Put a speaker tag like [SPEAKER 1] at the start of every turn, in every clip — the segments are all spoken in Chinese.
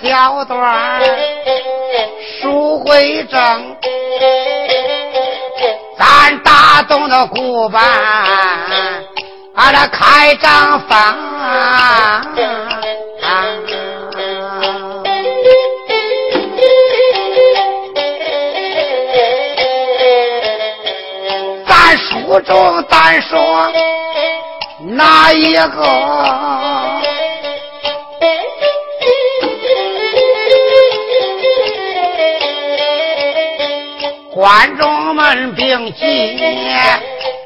[SPEAKER 1] 小段书会正，咱打东的古板，俺这开张房。咱书中单说哪一个？观众们并记，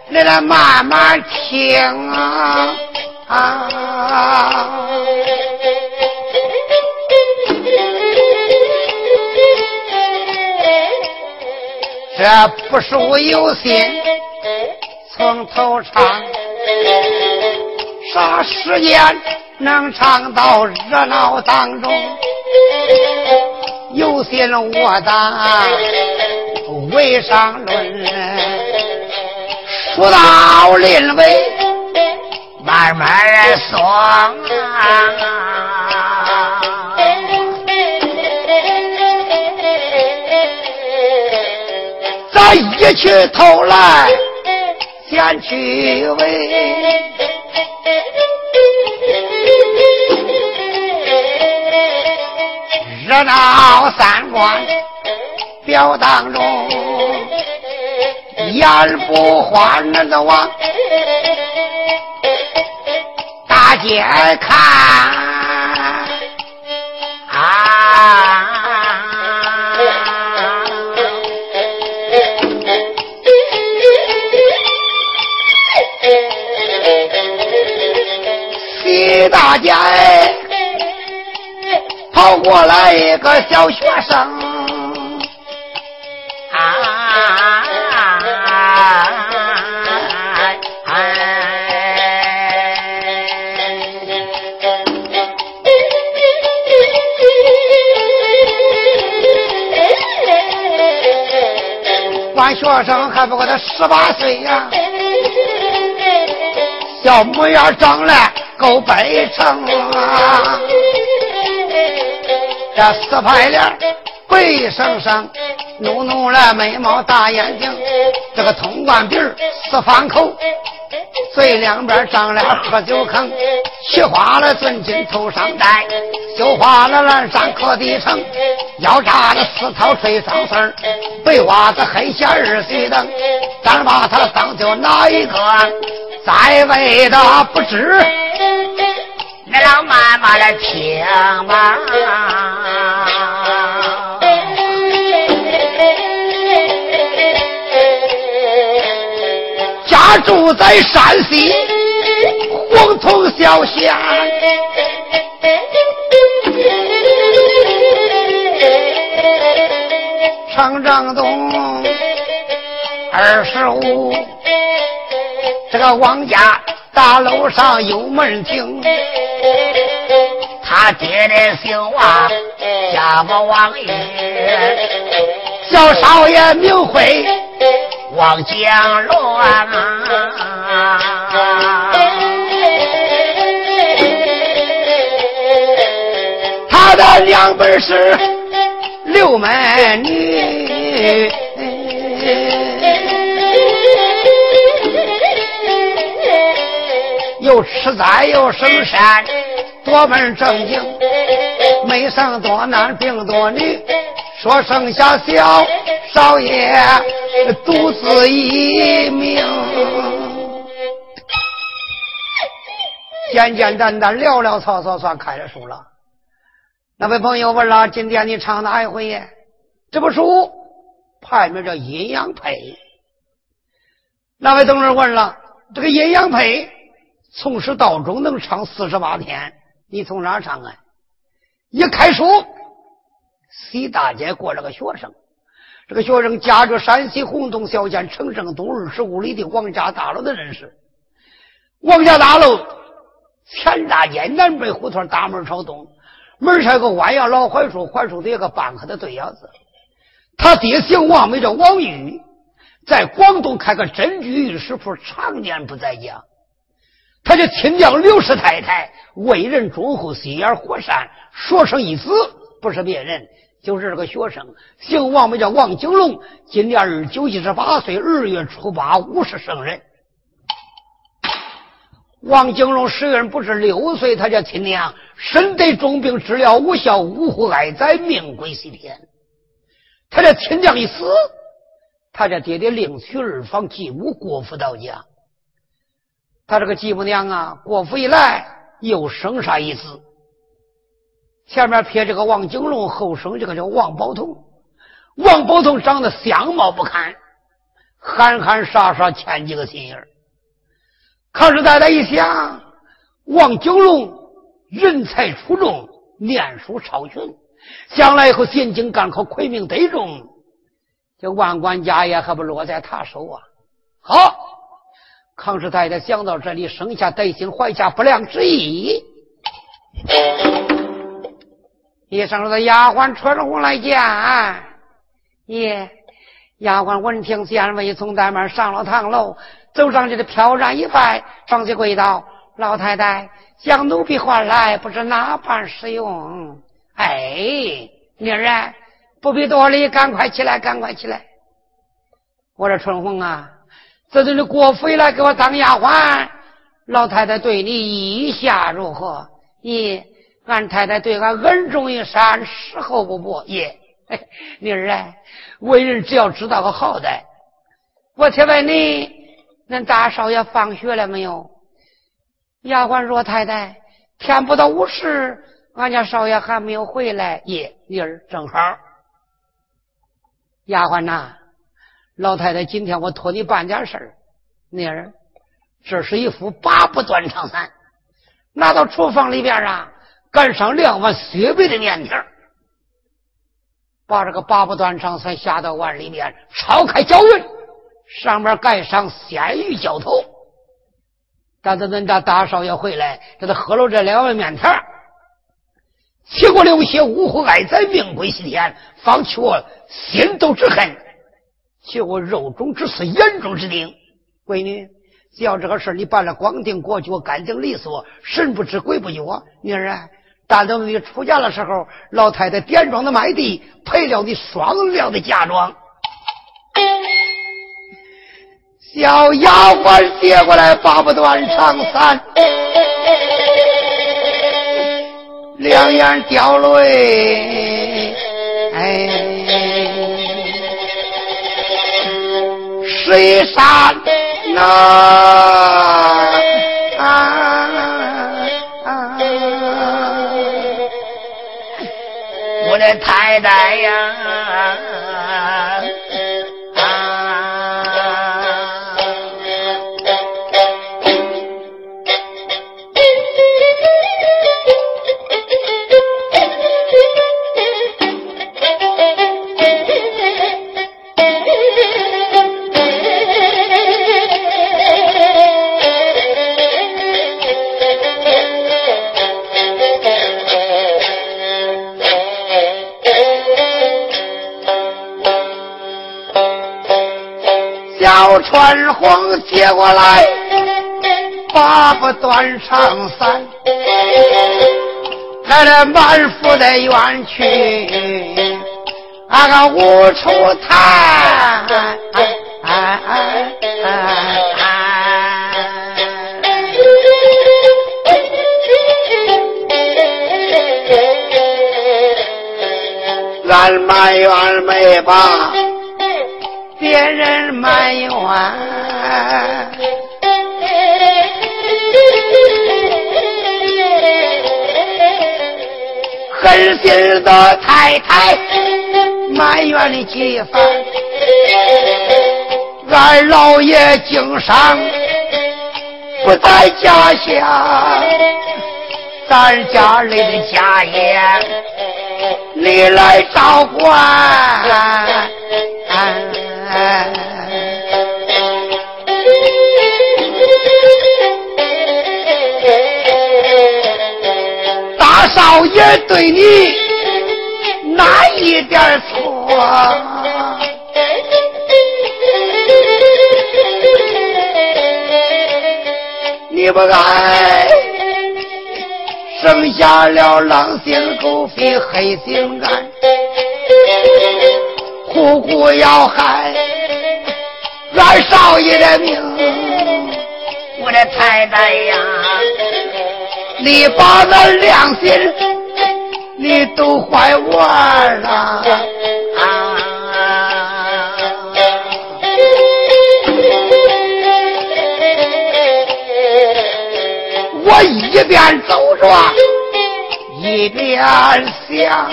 [SPEAKER 1] 你来慢慢听啊！这不是我有心从头唱，啥时间能唱到热闹当中？有心我当。为上论，说到临尾，慢慢说。咱一去头来，先去尾，热闹三关。表当中，眼不花那个往大街看啊！西大街跑过来一个小学生。学生还不过他十八岁呀，小模样长得够白成啊，这四排脸白生生，浓浓的眉毛大眼睛，这个通冠鼻四方口。嘴两边长了喝酒坑，取花了尊巾头上戴，绣花了蓝衫磕地城，腰扎了丝绦吹双丝儿白袜子黑鞋二岁等，咱把他当就哪一个？在位的不知，你老慢慢的听吧。家住在山西黄铜小县，城正东二十五，这个王家大楼上有门庭，他爹的姓王，叫个王玉，小少爷名讳。王江乱，他的娘本是六门女，又吃斋又生山，多门正经，没生多男病多女。说生下小少爷独自一命，简简单单聊聊草草算开了书了。那位朋友问了：今天你唱哪一回呀？这部书排名叫阴阳配。那位同志问了：这个阴阳配从始到终能唱四十八天，你从哪唱啊？一开书。西大街过了个学生，这个学生家住山西洪洞小县城正东二十五里的王家大楼的人士。王家大楼前大街南北胡同大门朝东，门上有个弯腰老槐树，槐树底下个半棵的对腰子。他爹姓王，名叫王玉，在广东开个真居玉石铺，常年不在家。他的亲娘刘氏太太为人忠厚，心眼和善，说生一子，不是别人，就是这个学生，姓王，名叫王景龙，今年二九一十八岁，二月初八五十生人。王景龙时人不是六岁，他叫亲娘身得重病，治疗无效，呜呼哀哉，命归西天。他这亲娘一死，他这爹爹另娶二房继母郭府到家。他这个继母娘啊，郭府一来又生下一子，前面撇这个王景龙，后生这个叫王宝通。王宝通长得相貌不堪，憨憨傻傻，欠几个心眼儿。可是大家一想，王九龙人才出众，念书超群，将来以后进京赶考，魁名得中，这万贯家业还不落在他手啊！好，康氏太太想到这里，生下德心，怀下不良之意。一声的丫鬟春红来见，耶，丫鬟闻听见未从大门上了堂楼。走上去的飘然一拜，双膝跪道：“老太太将奴婢唤来，不知哪般使用？”哎，妮儿啊，不必多礼，赶快起来，赶快起来！我说春红啊，这都是国妃来给我当丫鬟，老太太对你意下如何？咦，俺太太对俺恩重于山，时候不薄。咦，妮儿啊，为人只要知道个好歹。我且问你。恁大少爷放学了没有？丫鬟说：“太太，天不到午时，俺家少爷还没有回来。”耶，妮儿正好。丫鬟呐，老太太，今天我托你办点事儿。妮儿，这是一副八不断肠散，拿到厨房里边啊，赶上两碗雪白的面条，把这个八不断肠散下到碗里面，炒开搅匀。上面盖上鲜鱼浇头，但是恁家大少爷回来，给他喝了这两碗面条，起过流血，呜呼哀哉，命归西天，方去我心头之恨，去我肉中之刺，眼中之钉。闺女，只要这个事你办了，光腚过去，我干净利索，神不知鬼不觉。女儿啊，等到你出嫁的时候，老太太点装的麦地，赔了你双料的嫁妆。小丫鬟接过来，拔不断长伞，两眼掉泪，哎，水山呐，我的太太呀。接过来，把不断长伞，来了满腹的冤屈，俺个无处谈。俺埋怨没把。别人埋怨，狠心的太太埋怨的几番，俺老爷经商不在家乡，咱家里的家业你来照管。大少爷对你哪一点错？你不该生下了狼心狗肺黑心肝，苦苦要害俺少爷的命。
[SPEAKER 2] 我的太太呀，
[SPEAKER 1] 你把那良心你都坏完了！我一边走着，一边想，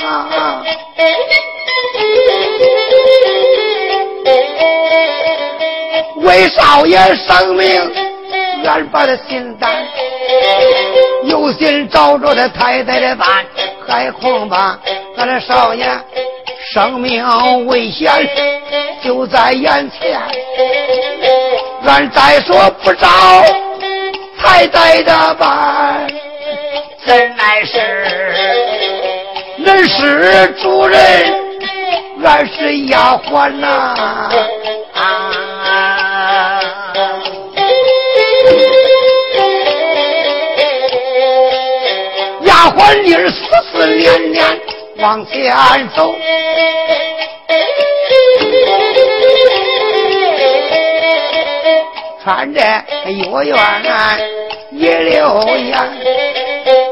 [SPEAKER 1] 为少爷生命，俺把他心担，有心找着他太太的办，还恐怕俺的少爷生命危险就在眼前，俺再说不着。太太的办，
[SPEAKER 2] 怎奈是
[SPEAKER 1] 恁是主人，俺是丫鬟呐。啊鬟妮儿思思念念往前走。穿着月圆一溜烟，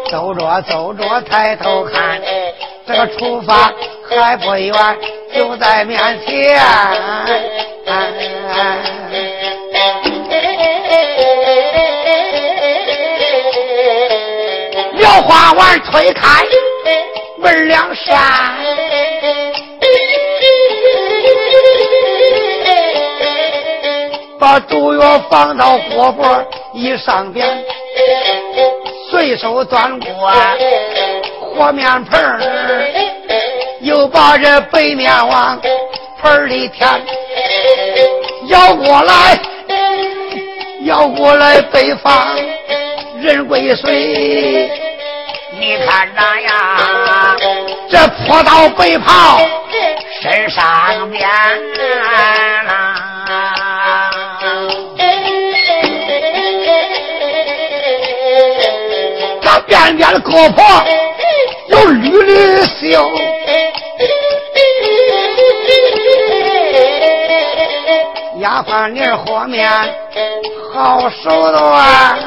[SPEAKER 1] 走着走着抬头看，这个出发还不远，就在面前。小花碗推开门两扇。把毒药放到火锅一上边，随手端过和面盆又把这白面往盆里填，舀过来，舀过来北方人归水，
[SPEAKER 2] 你看那呀，
[SPEAKER 1] 这泼到北袍
[SPEAKER 2] 身上边啦。
[SPEAKER 1] 边边的胳膊有绿绿袖，丫鬟妮儿和面好手段，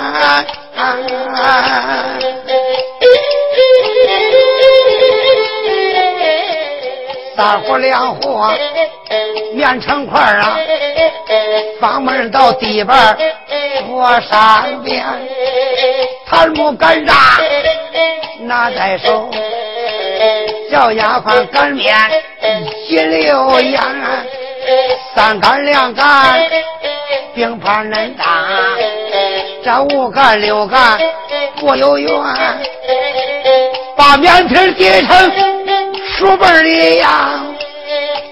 [SPEAKER 1] 三火两火面成块啊，房门到地板我上边。檀木擀扎，拿在手，小丫鬟擀面一溜烟，三杆两杆并排恁大，这五杆六杆不有缘，把面皮叠成书本里呀，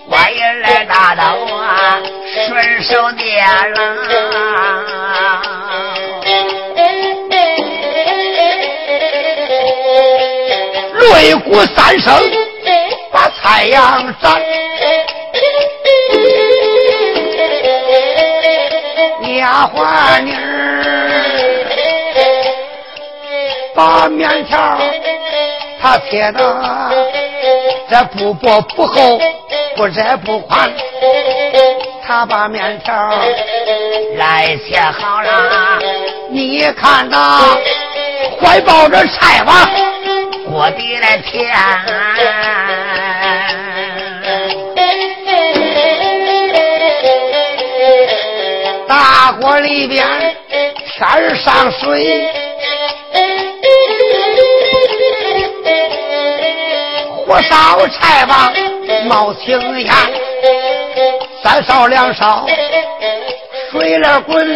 [SPEAKER 2] 我也来大刀啊，顺手点了。
[SPEAKER 1] 擂鼓三声，把太阳斩。丫鬟妮儿把面条他贴的这不薄不厚，不窄不宽。他把面条
[SPEAKER 2] 来切好了，
[SPEAKER 1] 你看呐，怀抱着菜吧。
[SPEAKER 2] 锅底来添，
[SPEAKER 1] 大锅里边添上水，火烧柴吧冒青烟，三烧两烧水来滚，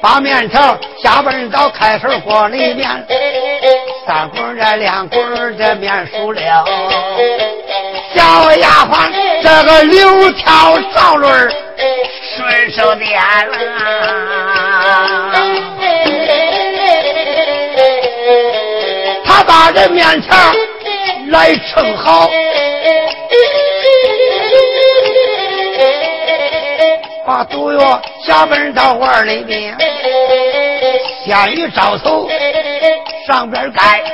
[SPEAKER 1] 把面条下奔到开水锅里面。三滚这两滚这面熟了，小丫鬟这个柳条灶轮
[SPEAKER 2] 顺手点了，
[SPEAKER 1] 他把这面条来盛好，把毒药下奔到碗里面。天雨招头上边盖，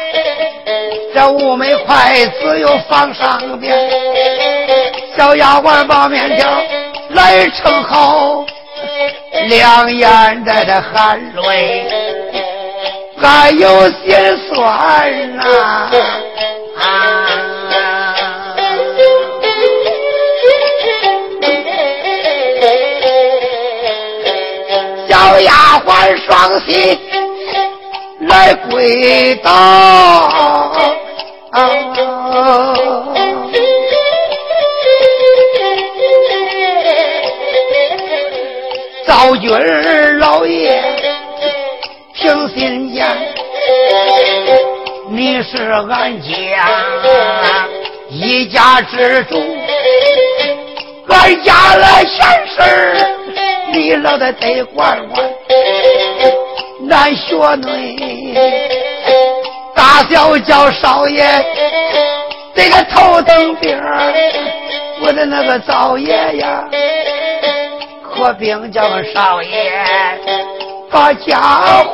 [SPEAKER 1] 这五枚筷子又放上边，小丫鬟把面条来盛好，两眼带着含泪，还有心酸呐。小丫鬟双膝来跪倒，赵军儿你是俺家一家之主，俺家的闲事你老得得管管，俺学女大小叫少爷，这个头等兵我的那个灶爷呀，可兵叫少爷把家还。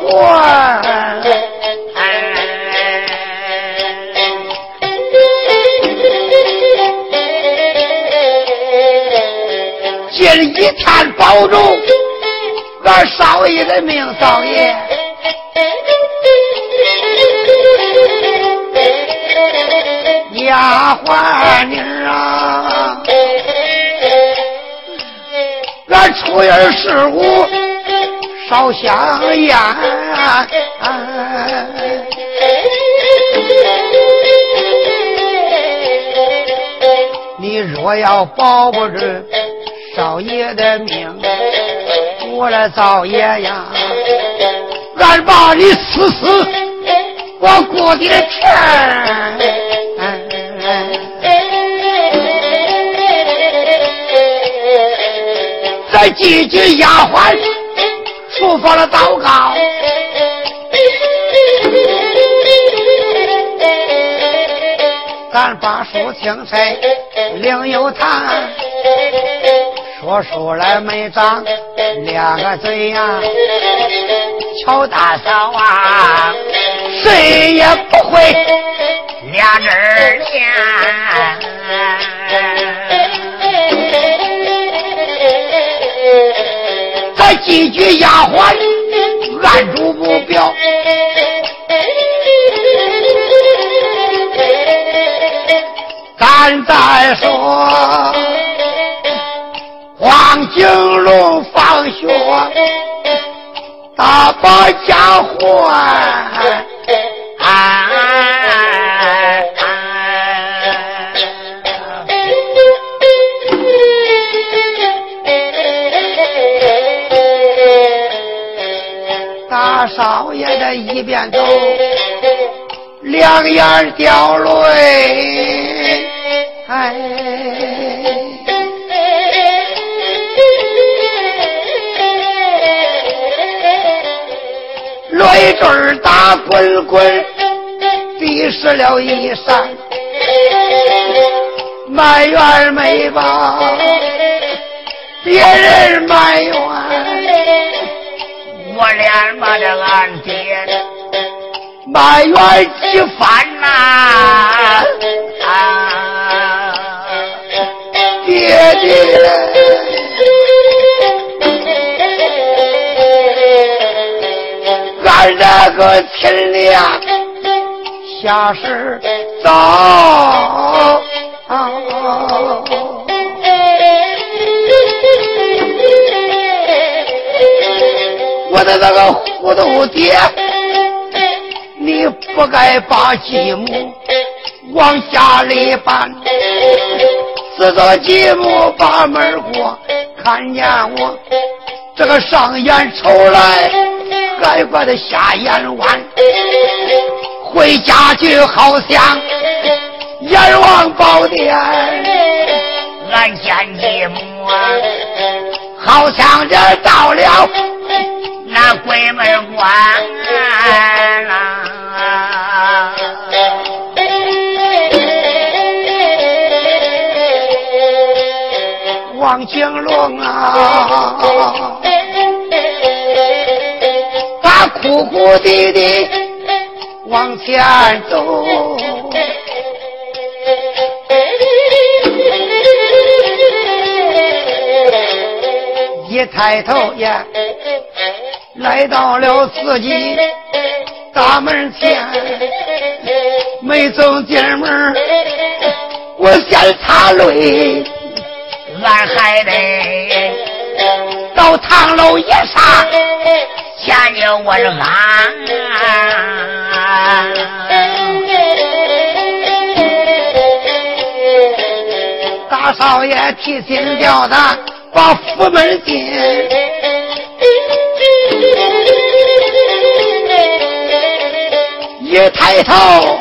[SPEAKER 1] 今一天保住俺少爷的命，少爷。丫鬟妮啊，俺出言事务少相言。你若要保不住。少爷的命，我的灶爷呀，俺把你死死我过的天。再几句丫鬟嘱咐了祷告，咱把书听谁另有谈。说出来没长两个嘴呀，乔大嫂啊，谁也不会俩人念。咱几句丫鬟按住目标，咱再说。黄金龙放学，大包家还。大少爷的一边走，两眼掉泪，哎。泪水打滚滚，滴湿了衣衫，埋怨没把别人埋怨，
[SPEAKER 2] 我连骂着俺爹
[SPEAKER 1] 埋怨几番呐，爹爹。俺这个亲娘下世早，我的那个糊涂爹，你不该把继母往家里搬，自着继母把门过，看见我这个上眼瞅来。还怪他下眼弯，回家去好像阎王宝殿。
[SPEAKER 2] 俺见继母啊，
[SPEAKER 1] 好像这到了
[SPEAKER 2] 那鬼门关啦。
[SPEAKER 1] 王景龙啊！哭哭啼啼往前走，一抬头呀，来到了自己大门前，没走进门，我先擦泪，
[SPEAKER 2] 俺还得
[SPEAKER 1] 到堂楼一上。
[SPEAKER 2] 前就问俺，
[SPEAKER 1] 大少爷提心吊胆把府门进，一抬头，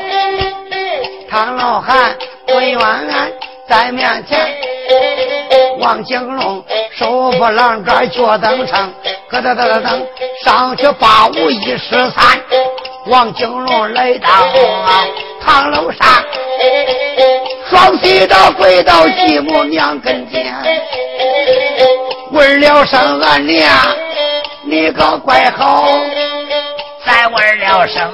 [SPEAKER 1] 唐老汉文元安在面前。王景龙手扶栏杆脚蹬上，咯噔噔噔噔上去八五一十三。王景龙来到堂楼上，双膝的跪到继母娘跟前，问了声俺娘，你可怪好，
[SPEAKER 2] 再问了声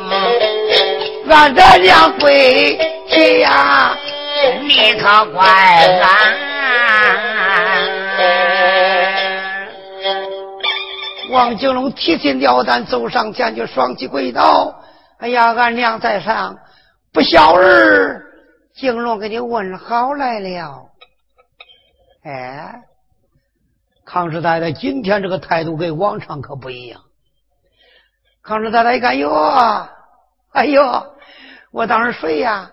[SPEAKER 1] 俺的娘跪去呀，
[SPEAKER 2] 你可怪俺。
[SPEAKER 1] 王景龙提心吊胆走上前去，双膝跪倒。哎呀，俺娘在上，不孝儿，景龙给你问好来了。哎，康师太太今天这个态度跟往常可不一样。康师太太一看，哟，哎呦，我当时谁呀，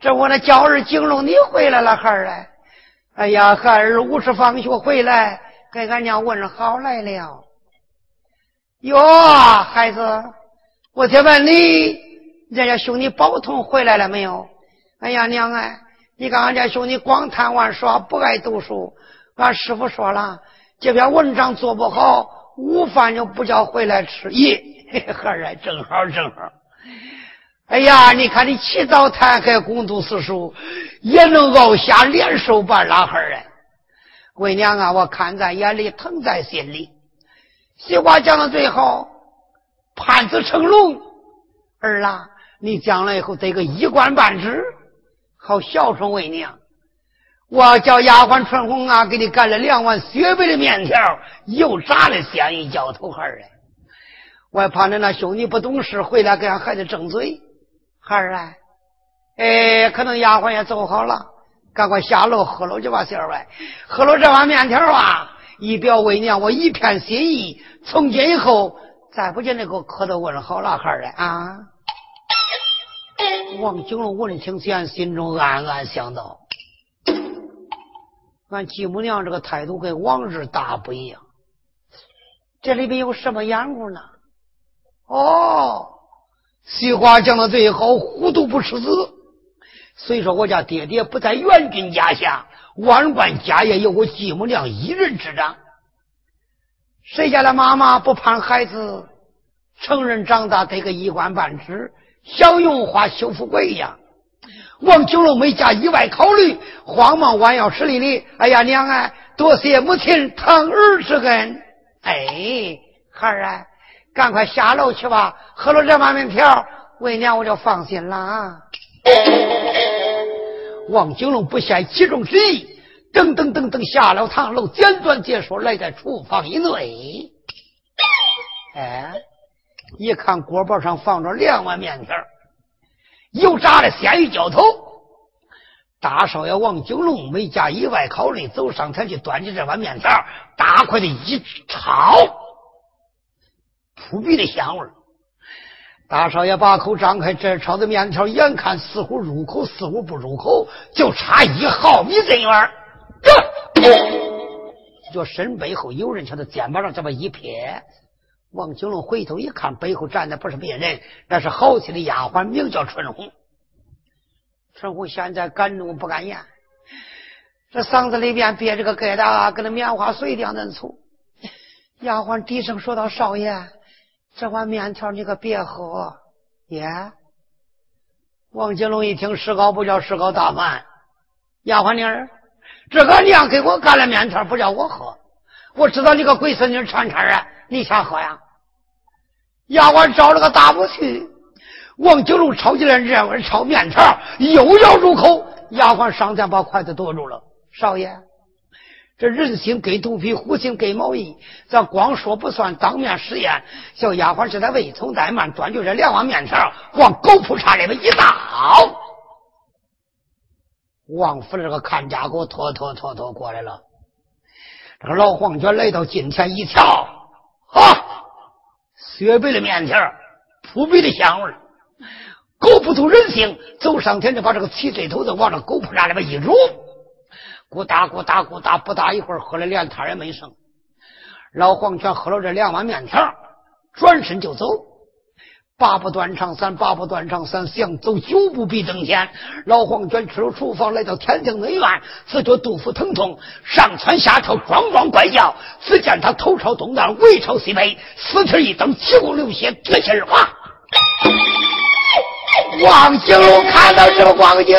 [SPEAKER 1] 这我那娇儿景龙你回来了，孩儿嘞。哎呀，孩儿五时放学回来，给俺娘问好来了。哟，孩子，我再问你，人家兄弟宝通回来了没有？哎呀，娘哎，你看俺家兄弟光贪玩耍，不爱读书。俺师傅说了，这篇文章做不好，午饭就不叫回来吃。咦，孩儿啊，正好正好。哎呀，你看你起早贪黑攻读四书，也能熬下连手半拉孩儿。为娘啊，我看在眼里，疼在心里。俗话讲到最后，盼子成龙。儿啊，你将来以后得个一官半职，好孝顺为娘。我叫丫鬟春红啊，给你干了两碗雪白的面条，又炸了鲜鱼浇头孩儿我还怕你那兄弟不懂事，回来给俺孩子争嘴。孩儿啊，哎，可能丫鬟也走好了，赶快下楼喝了去吧，媳妇儿。喝了这碗面条啊。以表为娘，我一片心意。从今以后，再不见那个磕头问好老汉儿了啊！王景龙闻听前，心中暗暗想到：俺继母娘这个态度跟往日大不一样。这里边有什么缘故呢？哦，俗话讲的最好，糊涂不吃子。所以说，我家爹爹不在元军家下。万贯家业由我继母娘一人执掌，谁家的妈妈不盼孩子成人长大得个一官半职，享荣华修富贵呀？王九龙没加意外考虑，慌忙弯腰施礼礼：“哎呀，娘啊，多谢母亲疼儿之恩。哎，孩儿啊，赶快下楼去吧，喝了这碗面条，为娘我就放心了啊。”王景龙不嫌其中之意，噔噔噔噔下了堂楼，简短结束，来在厨房以内。哎，一看锅包上放着两碗面条，油炸的鲜鱼浇头。大少爷王景龙没加意外考虑，走上前去端起这碗面条，大块的一炒，扑鼻的香味儿。大少爷把口张开，这炒的面条眼看似乎入口，似乎不入口，就差一毫米针远。这身背后有人，朝他肩膀上这么一撇。王景龙回头一看，背后站的不是别人，那是好心的丫鬟，名叫春红。春红现在敢怒不敢言，这嗓子里边憋着个疙瘩，跟那棉花碎一样嫩粗。丫鬟低声说道：“少爷。”这碗面条你可别喝，耶！王金龙一听，石膏不叫石膏大饭，丫鬟妮儿，这个娘给我干了面条，不叫我喝。我知道你个龟孙女串串啊，你想喝呀？丫鬟找了个大不去。王金龙抄起来热味炒面条，又要入口。丫鬟上前把筷子夺住了。少爷，这人心给肚皮，虎心给毛衣。咱光说不算，当面实验。小丫鬟是在未从怠慢，端就这两碗面条，往狗铺叉里边一倒。王府这个看家狗拖拖拖拖过来了。这个老黄卷来到近前一瞧，啊，雪白的面条，扑鼻的香味狗不吐人性，走上前就把这个七嘴头子往这狗扑叉里边一入，咕哒咕哒咕哒，不大一会儿喝了连汤也没剩。老黄泉喝了这两碗面条，转身就走。八步断肠三，八步断肠三，想走九步必登天。老黄泉出了厨房，来到天庭内院，只觉肚腹疼痛，上蹿下跳，咣咣怪叫。只见他头朝东南，尾朝西北，四蹄一蹬，七孔流血，绝气而亡。王景龙看到这个光景，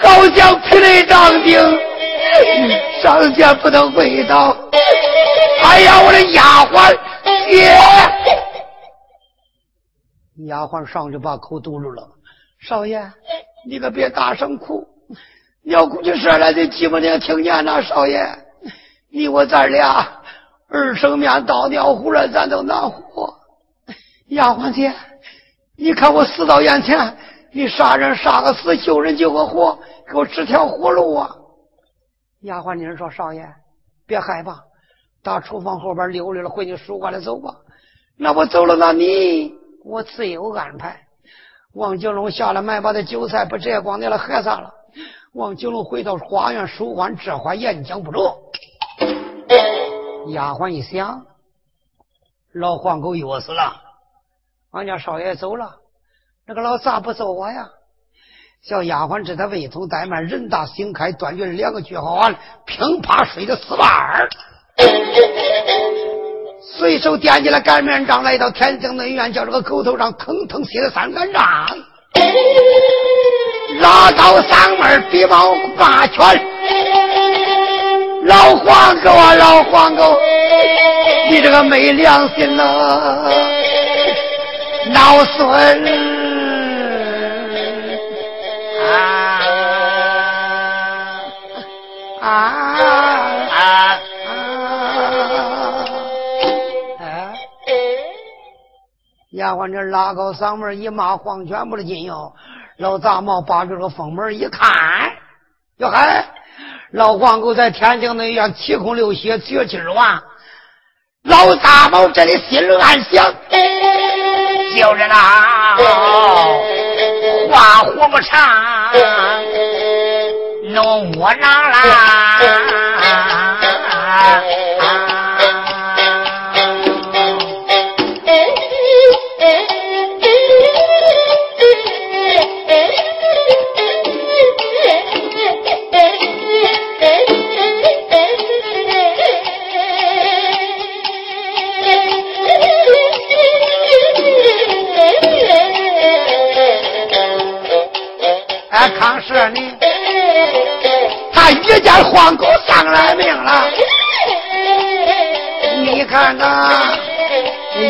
[SPEAKER 1] 好像霹雷掌顶，上前不能跪倒。哎呀，我的丫鬟姐！丫鬟上去把口堵住了。少爷，你可别大声哭，你要哭起声来，你寂寞娘听见了。少爷，你我咱俩二生面倒尿壶了，咱都难活。丫鬟姐。你看我死到眼前，你杀人杀个死，救人救个活，给我指条活路啊！丫鬟妮说：“少爷，别害怕，到厨房后边溜溜了，回你书馆里走吧。那我走了，那你我自有安排。”王九龙下了麦，把这酒菜不摘光，你了喝啥了？王九龙回到花园书馆，这话也讲不着。丫鬟一想，老黄狗饿死了。俺家少爷走了，那个老咋不揍我呀？小丫鬟知他未从怠慢，人大心开，断绝两个句号完，乒啪摔的死板儿，随手掂起了擀面杖，来到天津内院，叫这个狗头上腾腾写了三杆杖，拉到嗓门比毛八拳，老黄狗啊，老黄狗，你这个没良心呐！老孙丫鬟这拉高嗓门一骂，黄泉不的金哟。老杂毛把这个封门一看，哟嗨，老黄狗在天津那院七孔流血，绝气儿亡。老杂毛这里心里暗想。叫人呐，话活不长，弄窝囊啦。一见黄狗丧了命了，你看看，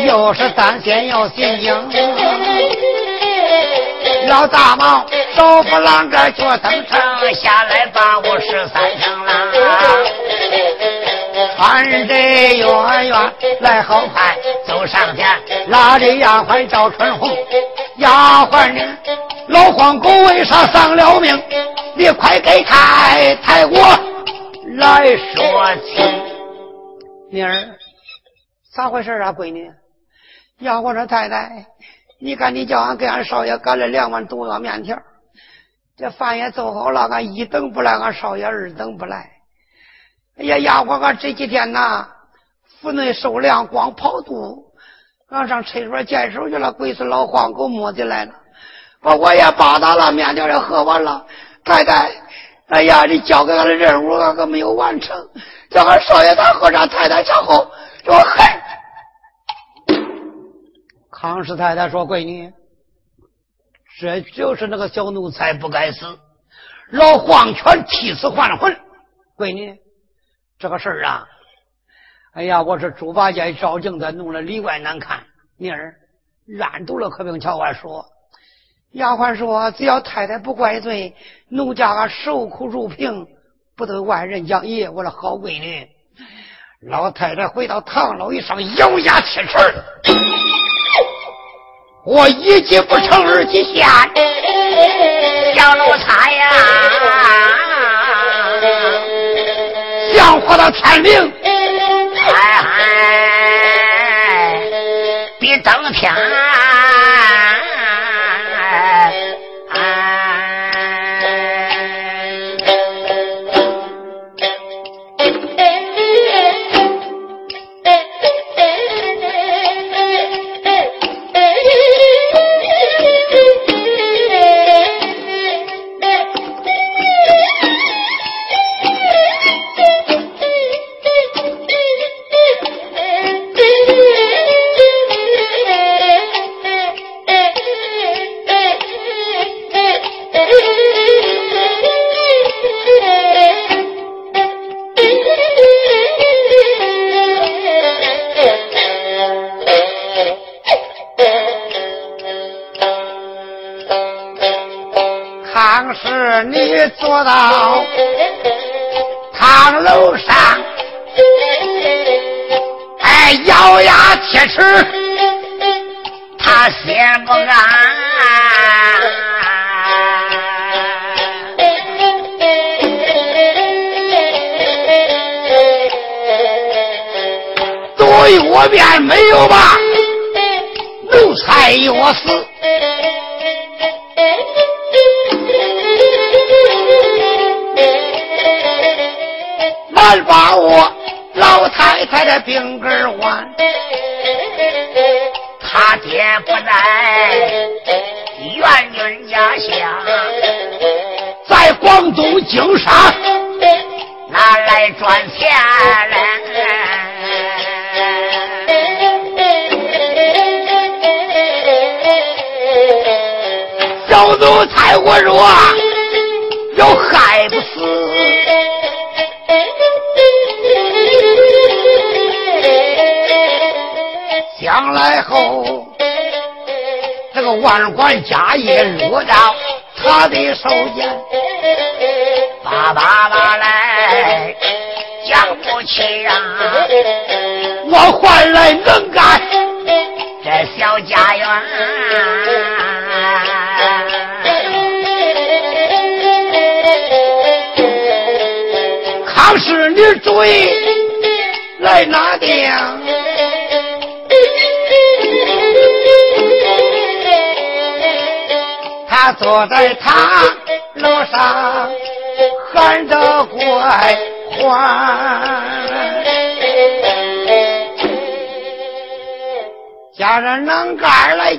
[SPEAKER 1] 又是担心又心惊。老大毛手扶栏杆脚蹬车下来把我十三声了，穿着远远来好快，走上前拉着丫鬟赵春红，丫鬟呢？老黄狗为啥丧了命？你快给太太我来说清。妮儿，咋回事啊，闺女？丫我说：“太太，你看你叫俺给俺少爷赶了两碗毒药面条，这饭也做好了，俺一等不来，俺少爷二等不来。哎呀，丫鬟，俺这几天呐，腹内受凉，光跑肚，俺上厕所见手去了，鬼子老黄狗摸进来了。”把我也扒打了，面条也喝完了。太太，哎呀，你交给俺的任务，俺可没有完成。叫俺少爷他和上太太茶后，说嗨。康氏太太说：“闺女，这就是那个小奴才不该死，老黄泉替死还魂。闺女，这个事儿啊，哎呀，我是猪八戒照镜子弄得里外难看。妮儿，按住了和平桥外说。丫鬟说：“只要太太不怪罪，奴家受苦如萍，不对外人讲。咦，我的好闺女，老太太回到堂楼一上，咬牙切齿我一计不成二计现，
[SPEAKER 2] 小奴才呀，
[SPEAKER 1] 想活到天明，
[SPEAKER 2] 哎哎，比登天。”
[SPEAKER 1] 坐到堂楼上，哎，咬牙切齿，
[SPEAKER 2] 他心不安。
[SPEAKER 1] 对我便没有吧？奴才我死。把我老太太的病根还，
[SPEAKER 2] 他爹不在元军家乡，
[SPEAKER 1] 在广东经商，
[SPEAKER 2] 拿来赚钱来。
[SPEAKER 1] 小奴才我若要害不死。将来后，这个万贯家业落到他的手间，
[SPEAKER 2] 爸爸爸来讲不起啊！
[SPEAKER 1] 我换来能干
[SPEAKER 2] 这小家园，
[SPEAKER 1] 康氏女追来拿定。他坐在塔楼上，喊着怪欢，家人能干来。